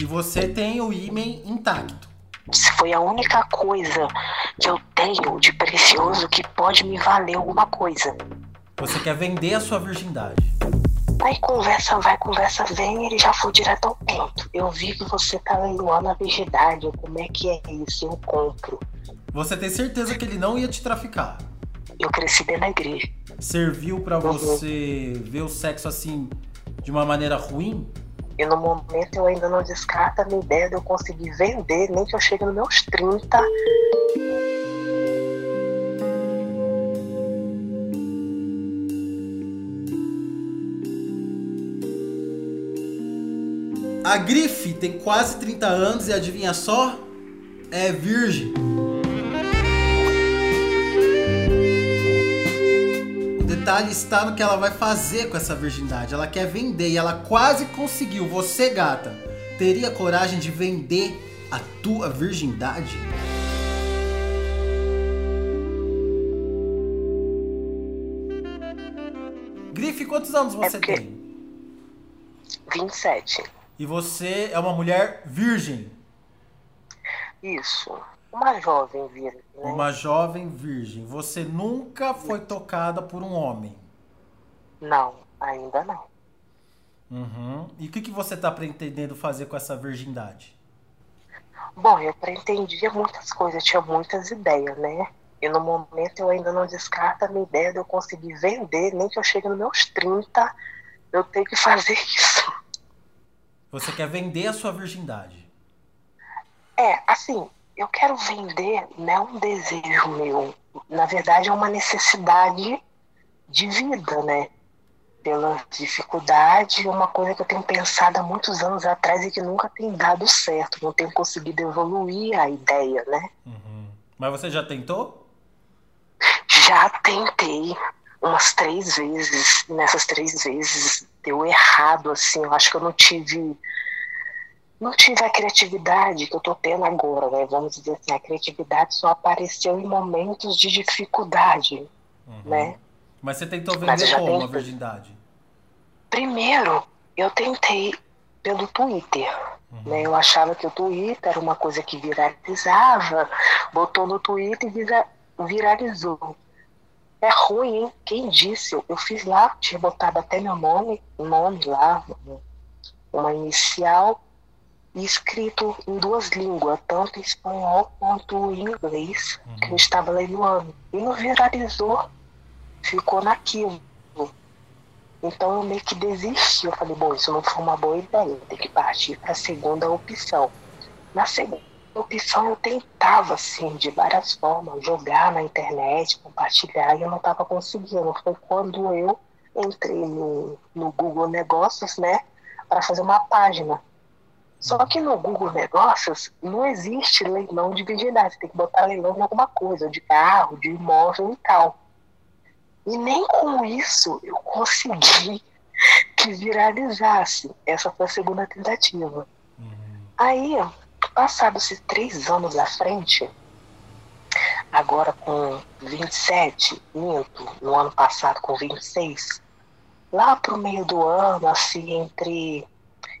E você tem o ímen intacto. Se foi a única coisa que eu tenho de precioso que pode me valer alguma coisa. Você quer vender a sua virgindade. Aí conversa vai, conversa vem, ele já foi direto ao ponto. Eu vi que você tá leiloando a virgindade, como é que é isso? Eu compro. Você tem certeza que ele não ia te traficar? Eu cresci dentro da igreja. Serviu para Uhum. você ver o sexo assim de uma maneira ruim? E no momento eu ainda não descarto a minha ideia de eu conseguir vender, nem que eu chegue nos meus 30. A Grife tem quase 30 anos e adivinha só? É virgem. Detalhe está no que ela vai fazer com essa virgindade. Ela quer vender e ela quase conseguiu. Você, gata, teria coragem de vender a tua virgindade? Grife, quantos anos você porque- tem? 27. E você é uma mulher virgem. Isso. Uma jovem virgem, né? Uma jovem virgem. Você nunca foi tocada por um homem. Não, ainda não. Uhum. E o que, que você está pretendendo fazer com essa virgindade? Bom, eu pretendia muitas coisas, tinha muitas ideias, né? E no momento eu ainda não descarto a minha ideia de eu conseguir vender, nem que eu chegue nos meus 30, eu tenho que fazer isso. Você quer vender a sua virgindade. É, assim, eu quero vender, não é um desejo meu. Na verdade, é uma necessidade de vida, né? Pela dificuldade, uma coisa que eu tenho pensado há muitos anos atrás e que nunca tem dado certo. Não tenho conseguido evoluir a ideia, né? Uhum. Mas você já tentou? Já tentei umas três vezes. Nessas três vezes deu errado, assim. Eu acho que eu não tive. Não tive a criatividade que eu tô tendo agora, né? Vamos dizer assim, a criatividade só apareceu em momentos de dificuldade, Uhum. né? Mas você tentou vender como a tentei. virgindade? Primeiro, eu tentei pelo Twitter. Né? Eu achava que o Twitter era uma coisa que viralizava, botou no Twitter e vira- viralizou. É ruim, hein? Quem disse? Eu, eu fiz lá, tinha botado até meu nome, nome lá, uma inicial, escrito em duas línguas, tanto em espanhol quanto em inglês, que eu estava leiloando. E não viralizou, ficou naquilo. Então eu meio que desisti. Eu falei, bom, isso não foi uma boa ideia, tenho que partir para a segunda opção. Na segunda opção eu tentava, assim, de várias formas, jogar na internet, compartilhar, e eu não estava conseguindo. Foi quando eu entrei no, no Google Negócios, né, para fazer uma página. Só que no Google Negócios não existe leilão de virgindade, você tem que botar leilão em alguma coisa, de carro, de imóvel e tal. E nem com isso eu consegui que viralizasse. Essa foi a segunda tentativa. Aí, passados três anos à frente, agora com 27, minto, no ano passado com 26, lá pro meio do ano, assim, entre,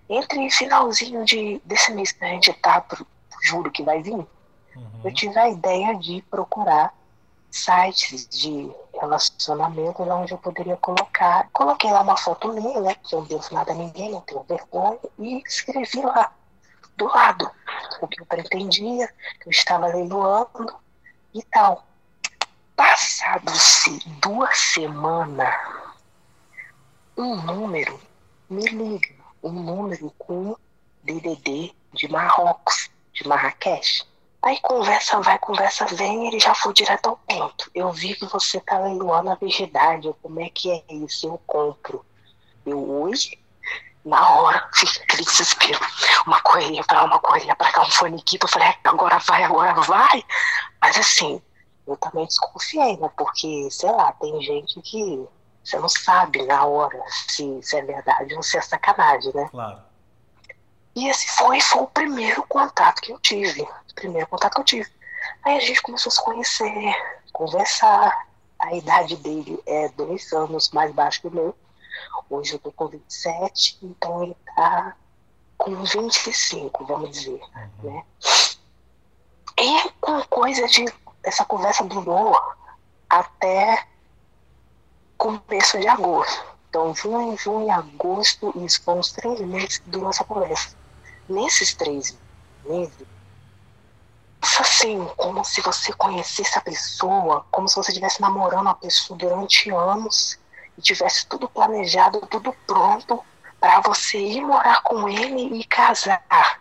entre finalzinho de, desse mês que a gente tá, pro, juro que vai vir, eu tive a ideia de procurar sites de relacionamento onde eu poderia colocar. Coloquei lá uma foto minha, né? Que eu não devo nada a ninguém, não tenho vergonha, e escrevi lá do lado o que eu pretendia, que eu estava leiloando e tal. Passado-se duas semanas, um número me liga, um número com DDD de Marrocos, de Marrakech. Aí conversa vai, conversa vem, ele já foi direto ao ponto. Eu vi que você tá leiloando a virgindade, como é que é isso? Eu compro. Eu hoje, na hora, fica aquele desespero. Uma correria pra lá, uma correria pra cá, um faniquito. Eu falei, "É, agora vai, agora vai. Mas assim, eu também desconfiei, né? Porque, sei lá, tem gente que você não sabe na hora se, se é verdade ou se é sacanagem, né? Claro. E esse foi, foi o primeiro contato que eu tive. O primeiro contato que eu tive. Aí a gente começou a se conhecer, conversar. A idade dele é dois anos mais baixo que o meu. Hoje eu tô com 27, então ele tá com 25, vamos dizer, uhum. né? E com coisa de. Essa conversa durou até começo de agosto. Então, junho, junho, agosto, isso foram os três meses durou essa conversa. Nesses três meses, assim, como se você conhecesse a pessoa, como se você estivesse namorando a pessoa durante anos e tivesse tudo planejado, tudo pronto para você ir morar com ele e casar.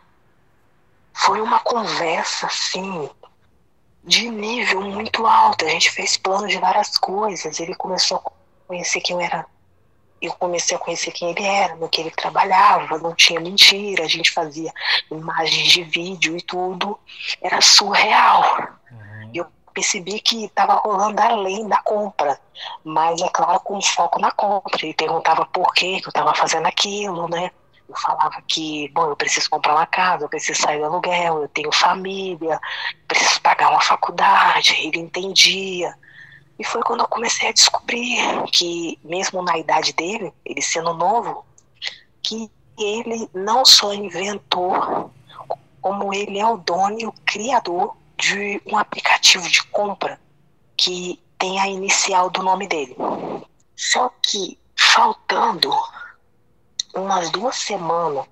Foi uma conversa, assim, de nível muito alto. A gente fez planos de várias coisas. Ele começou a conhecer quem eu era. Eu comecei a conhecer quem ele era, no que ele trabalhava, não tinha mentira, a gente fazia imagens de vídeo e tudo. Era surreal. Uhum. Eu percebi que estava rolando além da compra, mas é claro, com foco na compra. Ele perguntava por que eu estava fazendo aquilo, né? Eu falava que, bom, eu preciso comprar uma casa, eu preciso sair do aluguel, eu tenho família, preciso pagar uma faculdade. Ele entendia. E foi quando eu comecei a descobrir que, mesmo na idade dele, ele sendo novo, que ele não só inventou, como ele é o dono e o criador de um aplicativo de compra que tem a inicial do nome dele. Só que faltando umas duas semanas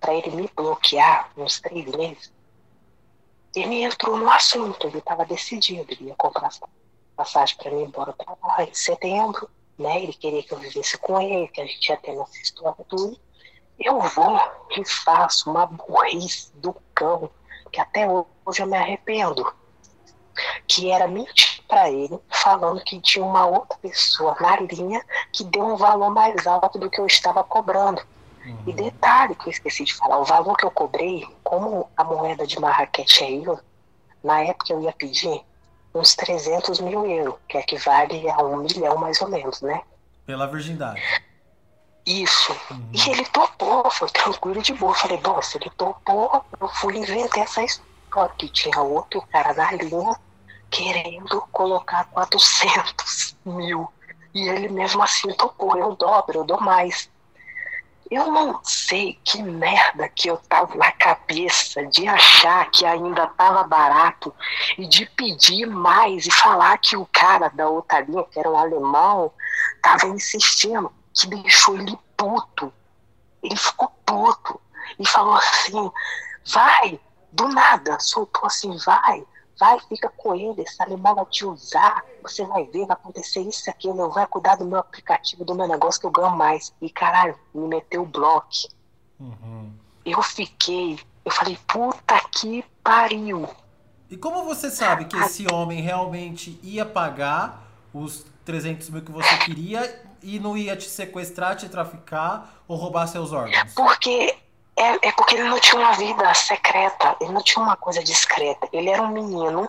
para ele me bloquear, uns três meses, ele entrou no assunto, ele estava decidido, ele ia comprar passagem para mim embora para lá em setembro, né? Ele queria que eu vivesse com ele, que a gente ia ter nossa história tudo. Eu vou e faço uma burrice do cão, que até hoje eu me arrependo. Que era mentir para ele, falando que tinha uma outra pessoa na linha que deu um valor mais alto do que eu estava cobrando. Uhum. E detalhe que eu esqueci de falar, o valor que eu cobrei, como a moeda de Marrakech é euro, na época eu ia pedir uns 300 mil euros, que equivale a um milhão mais ou menos, né? Pela virgindade. Isso. Uhum. E ele topou, foi tranquilo de boa. Falei, bom, se ele topou, eu fui inventar essa história, que tinha outro cara na linha querendo colocar 400 mil. E ele mesmo assim topou, eu dobro, eu dou mais. Eu não sei que merda que eu tava na cabeça de achar que ainda tava barato e de pedir mais e falar que o cara da outra linha, que era um alemão, tava insistindo, que deixou ele puto. Ele ficou puto e falou assim: vai, do nada, soltou assim: vai, Vai, fica com ele, esse animal vai te usar, você vai ver, vai acontecer isso aquilo, eu vai cuidar do meu aplicativo, do meu negócio que eu ganho mais. E caralho, me meteu o bloco. Uhum. Eu fiquei, eu falei, puta que pariu. E como você sabe que esse homem realmente ia pagar os 300 mil que você queria e não ia te sequestrar, te traficar ou roubar seus órgãos? Porque é, é porque ele não tinha uma vida secreta, ele não tinha uma coisa discreta. Ele era um menino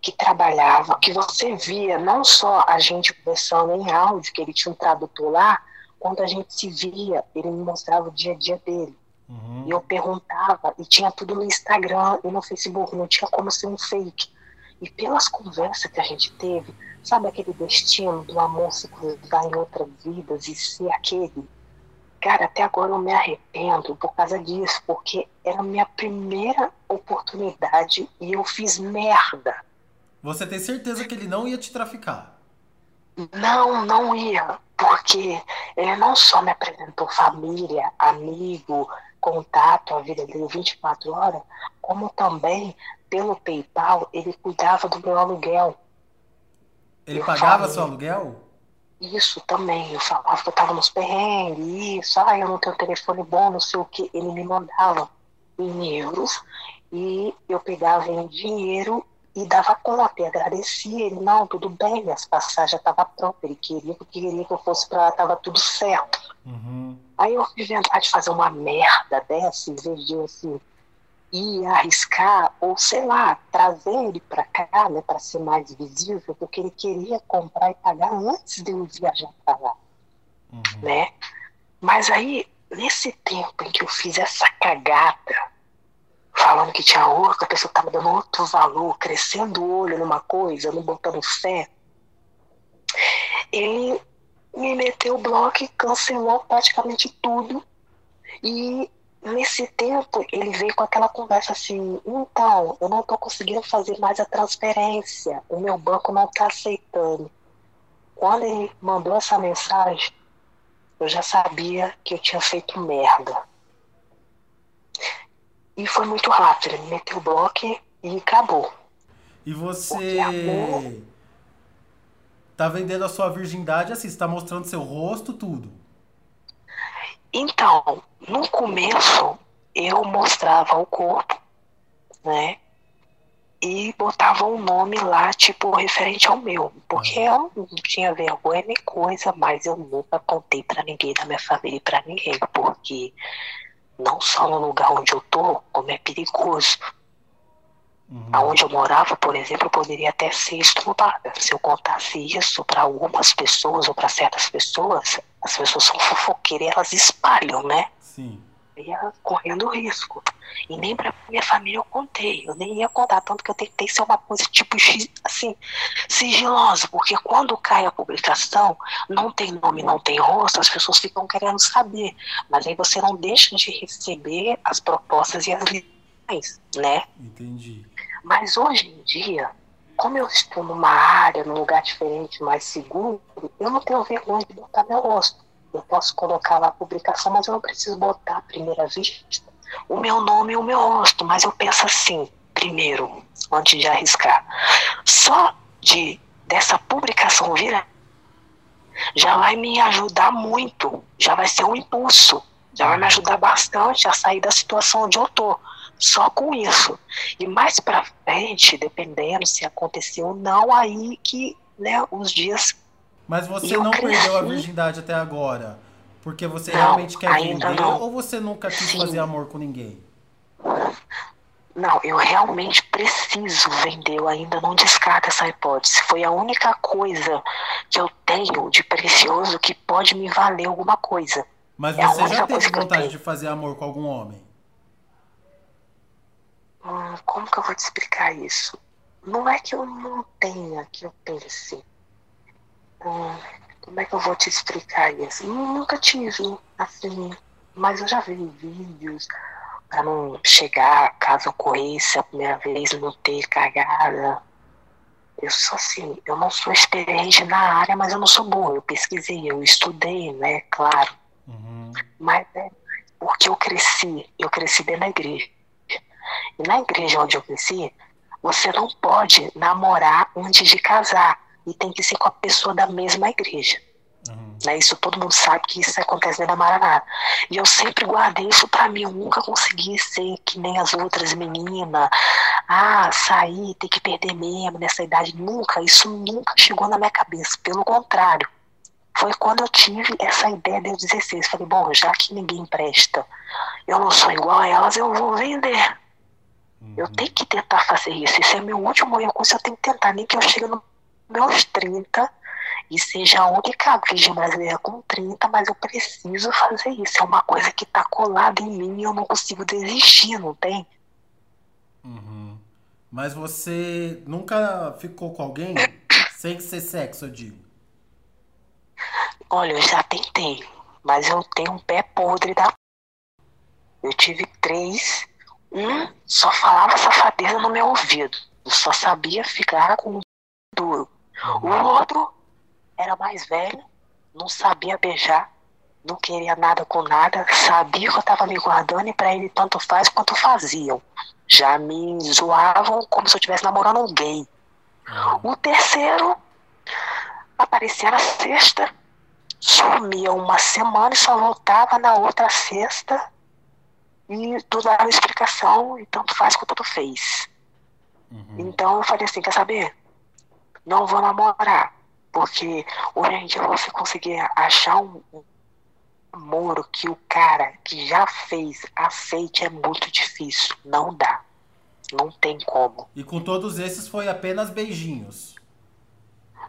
que trabalhava, que você via não só a gente conversando em áudio, que ele tinha um tradutor lá, quando a gente se via, ele me mostrava o dia a dia dele. Uhum. E eu perguntava, e tinha tudo no Instagram e no Facebook, não tinha como ser um fake. E pelas conversas que a gente teve, sabe aquele destino do amor se cruzar em outras vidas e ser aquele? Cara, até agora eu me arrependo por causa disso, porque era a minha primeira oportunidade e eu fiz merda. Você tem certeza que ele não ia te traficar? Não, não ia, porque ele não só me apresentou família, amigo, contato, a vida dele 24 horas, como também, pelo PayPal, ele cuidava do meu aluguel. Ele eu pagava falei, seu aluguel? Isso também, eu falava que eu tava nos perrengues, isso, ah, eu não tenho telefone bom, não sei o que. Ele me mandava em euros e eu pegava em dinheiro e dava conta e agradecia ele, não, tudo bem, as passagens já estavam prontas, ele queria, porque queria que eu fosse para lá, tava tudo certo. Uhum. Aí eu fui inventar de fazer uma merda dessa, em vez de assim, ir arriscar, ou sei lá, trazer ele para cá, né, para ser mais visível, porque ele queria comprar e pagar antes de eu viajar para lá, uhum. né? Mas aí, nesse tempo em que eu fiz essa cagada, falando que tinha outra, a pessoa estava dando outro valor, crescendo o olho numa coisa, não botando fé, ele me meteu o bloco e cancelou praticamente tudo. E nesse tempo ele veio com aquela conversa assim, então, eu não estou conseguindo fazer mais a transferência, o meu banco não está aceitando. Quando ele mandou essa mensagem, eu já sabia que eu tinha feito merda. E foi muito rápido, ele meteu o bloco e acabou. E você tá vendendo a sua virgindade assim, está mostrando seu rosto, tudo. Então, no começo eu mostrava o corpo, né? E botava um nome lá, tipo, referente ao meu. Porque eu não tinha vergonha nem coisa, mas eu nunca contei para ninguém da minha família e pra ninguém. Porque não só no lugar onde eu tô, como é perigoso. Uhum. Onde eu morava, por exemplo, eu poderia até ser estuprada. Se eu contasse isso para algumas pessoas ou para certas pessoas, as pessoas são fofoqueiras e elas espalham, né? Sim. E elas correndo risco. E nem pra minha família eu contei. Eu nem ia contar, tanto que eu tentei ser uma coisa tipo assim, sigilosa, porque quando cai a publicação, não tem nome, não tem rosto, as pessoas ficam querendo saber. Mas aí você não deixa de receber as propostas e as lições, né? Entendi. Mas hoje em dia, como eu estou numa área, num lugar diferente, mais seguro, eu não tenho vergonha de botar meu rosto. Eu posso colocar lá a publicação, mas eu não preciso botar à primeira vista o meu nome e o meu rosto. Mas eu penso assim, primeiro, antes de arriscar. Só de dessa publicação virar já vai me ajudar muito, já vai ser um impulso, já vai me ajudar bastante a sair da situação onde eu tô só com isso. E mais para frente, dependendo se aconteceu ou não, aí que né, os dias. Mas você não cresci. perdeu a virgindade até agora? Porque você não, realmente quer vender não. ou você nunca quis Sim. fazer amor com ninguém? Não, eu realmente preciso vender, eu ainda não descarto essa hipótese. Foi a única coisa que eu tenho de precioso que pode me valer alguma coisa. Mas é você já teve vontade de fazer amor com algum homem? Hum, como que eu vou te explicar isso? Não é que eu não tenha, que eu pense. Hum, como é que eu vou te explicar isso? Nunca tive, assim, mas eu já vi vídeos para não chegar, caso ocorresse a primeira vez, não ter cagada. Eu sou assim, eu não sou experiente na área, mas eu não sou boa. Eu pesquisei, eu estudei, né? Claro. Uhum. Mas é porque eu cresci, eu cresci dentro da igreja. E na igreja onde eu cresci, você não pode namorar antes de casar. E tem que ser com a pessoa da mesma igreja. Uhum. Né? Isso todo mundo sabe que isso acontece dentro da Maranata. E eu sempre guardei isso para mim. Eu nunca consegui ser que nem as outras meninas. Ah, sair, tem que perder mesmo nessa idade. Nunca. Isso nunca chegou na minha cabeça. Pelo contrário. Foi quando eu tive essa ideia de 16. Falei, bom, já que ninguém presta, eu não sou igual a elas, eu vou vender. Uhum. Eu tenho que tentar fazer isso. Esse é meu último recurso, eu tenho que tentar. Nem que eu chegue nos meus 30 e seja a única virgem brasileira com 30, mas eu preciso fazer isso. É uma coisa que tá colada em mim e eu não consigo desistir, não tem? Uhum. Mas você nunca ficou com alguém sem ser sexo, eu digo? Olha, eu já tentei, mas eu tenho um pé podre da. Eu tive três um só falava safadeza no meu ouvido. Eu só sabia ficar com duro. O outro era mais velho, não sabia beijar, não queria nada com nada, sabia que eu tava me guardando e para ele tanto faz quanto faziam. Já me zoavam como se eu estivesse namorando um gay. O terceiro aparecia na sexta, sumia uma semana e só voltava na outra sexta e tu uma explicação e tanto faz quanto tu fez. Uhum. Então eu falei assim, quer saber? Não vou namorar, porque hoje a gente vai conseguir achar um, namoro que o cara que já fez aceite é muito difícil. Não dá. Não tem como. E com todos esses foi apenas beijinhos.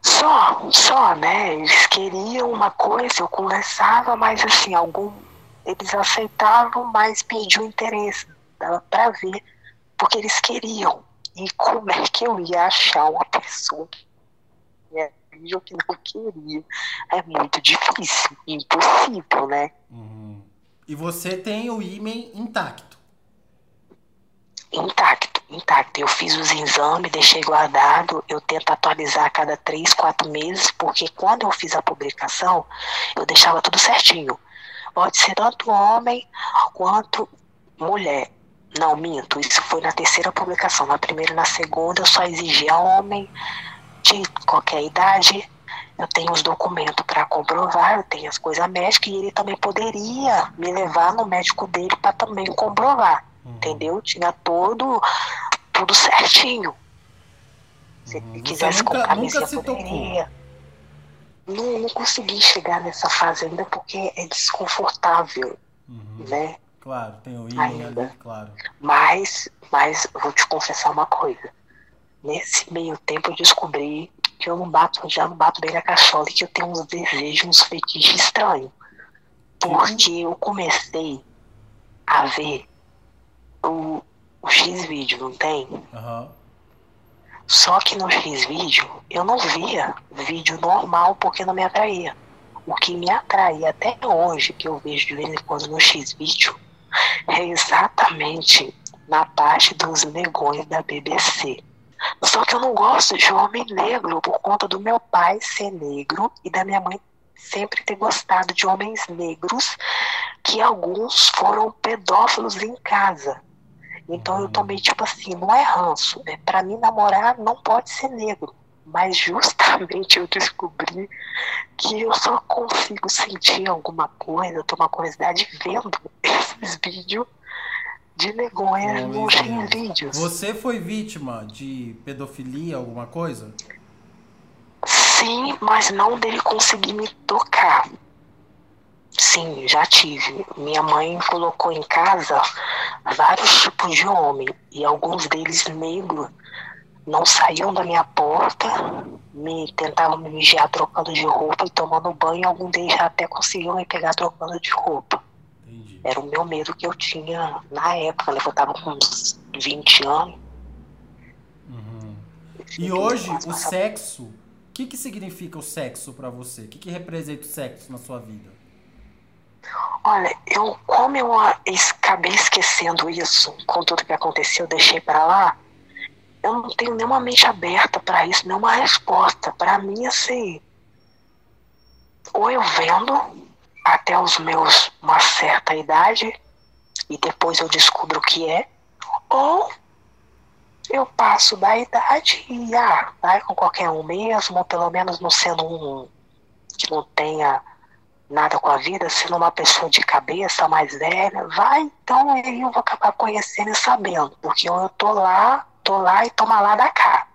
Só, só, né? Eles queriam uma coisa, eu conversava, mas assim, algum eles aceitavam, mas perdiam interesse. Dava para ver, porque eles queriam. E como é que eu ia achar uma pessoa que ia fingiu que não queria. É muito difícil, impossível, né? Uhum. E você tem o ímen intacto? Intacto, intacto. Eu fiz os exames, deixei guardado. Eu tento atualizar a cada três, quatro meses, porque quando eu fiz a publicação, eu deixava tudo certinho. Pode ser tanto homem quanto mulher. Não, minto, isso foi na terceira publicação. Na primeira e na segunda eu só exigia homem de qualquer idade. Eu tenho os documentos para comprovar, eu tenho as coisas médicas e ele também poderia me levar no médico dele para também comprovar. Uhum. Entendeu? Tinha todo, tudo certinho. Se uhum. ele quisesse nunca, comprar nunca se poderia. Não, não consegui chegar nessa fase ainda porque é desconfortável, uhum. né? Claro, tem o ímã ali, claro. Mas, mas vou te confessar uma coisa. Nesse meio tempo eu descobri que eu não bato, já não bato bem na cachola e que eu tenho uns desejos, uns fetiches estranhos. Porque eu comecei a ver o, o X-Vídeo, não tem? Uhum. Só que no X-Vídeo eu não via vídeo normal porque não me atraía. O que me atrai até hoje, que eu vejo de vez em quando no X-Vídeo, é exatamente na parte dos negões da BBC. Só que eu não gosto de homem negro por conta do meu pai ser negro e da minha mãe sempre ter gostado de homens negros, que alguns foram pedófilos em casa. Então eu tomei tipo assim, não é ranço, é para mim namorar não pode ser negro. Mas justamente eu descobri que eu só consigo sentir alguma coisa, ter uma curiosidade vendo esses vídeos de negões nos vídeos. Você foi vítima de pedofilia, alguma coisa? Sim, mas não dele conseguir me tocar. Sim, já tive. Minha mãe colocou em casa vários tipos de homem e alguns deles negros não saíam da minha porta, me tentavam me vigiar trocando de roupa e tomando banho. Algum deles já até conseguiam me pegar trocando de roupa. Era o meu medo que eu tinha na época, né? Eu tava com uns 20 anos. Uhum. E hoje, o sexo, o que, que significa o sexo para você? O que, que representa o sexo na sua vida? Olha, eu como eu acabei esquecendo isso com tudo que aconteceu, eu deixei para lá eu não tenho nenhuma mente aberta para isso, nenhuma resposta. Para mim, assim, ou eu vendo até os meus uma certa idade e depois eu descubro o que é, ou eu passo da idade e ah, vai com qualquer um mesmo, ou pelo menos não sendo um que não tenha nada com a vida, sendo uma pessoa de cabeça mais velha, vai, então aí eu vou acabar conhecendo e sabendo, porque eu tô lá tô lá e toma lá da cá.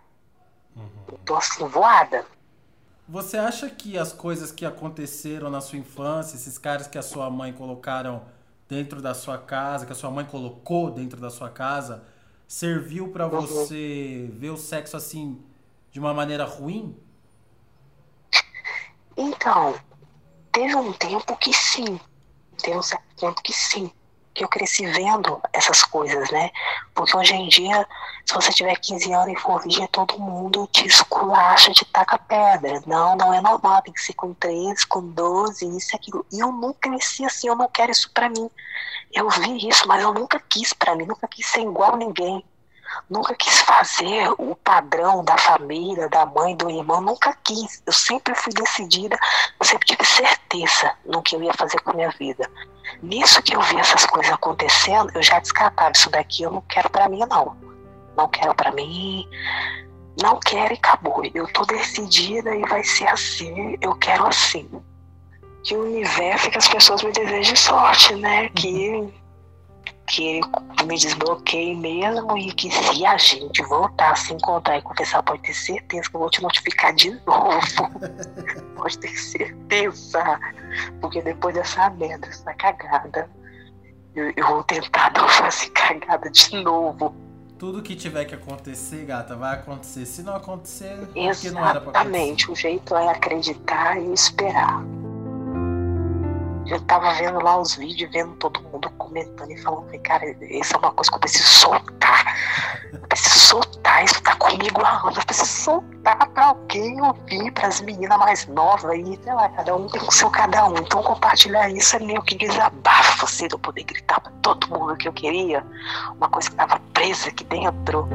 Uhum. Tô assim, voada. Você acha que as coisas que aconteceram na sua infância, esses caras que a sua mãe colocaram dentro da sua casa, que a sua mãe colocou dentro da sua casa, serviu para uhum. você ver o sexo assim de uma maneira ruim? Então, teve um tempo que sim. Teve um certo tempo que sim que eu cresci vendo essas coisas, né? Porque hoje em dia, se você tiver 15 anos e for virgem, todo mundo te esculacha, te taca pedra. Não, não é normal, tem que ser com 13, com 12, isso e aquilo. E eu nunca cresci assim, eu não quero isso pra mim. Eu vi isso, mas eu nunca quis pra mim, nunca quis ser igual a ninguém. Nunca quis fazer o padrão da família, da mãe, do irmão, nunca quis. Eu sempre fui decidida, eu sempre tive certeza no que eu ia fazer com a minha vida. Nisso que eu vi essas coisas acontecendo, eu já descartava isso daqui, eu não quero para mim, não. Não quero para mim, não quero e acabou. Eu tô decidida e vai ser assim, eu quero assim. Que o universo, que as pessoas me desejem sorte, né? Que que me desbloqueie mesmo e que se a gente voltar a se encontrar e conversar, pode ter certeza que eu vou te notificar de novo. pode ter certeza. Porque depois dessa merda, essa cagada, eu, eu vou tentar não fazer cagada de novo. Tudo que tiver que acontecer, gata, vai acontecer. Se não acontecer, Exatamente. não era pra acontecer. O jeito é acreditar e esperar. Eu tava vendo lá os vídeos, vendo todo mundo comentando e falando, cara, isso é uma coisa que eu preciso soltar. Eu preciso soltar, isso tá comigo há anos, eu preciso soltar pra alguém ouvir, pras meninas mais novas aí, sei lá, cada um tem o seu cada um. Então compartilhar isso é meio que desabafo, assim, de eu poder gritar pra todo mundo que eu queria, uma coisa que tava presa aqui dentro.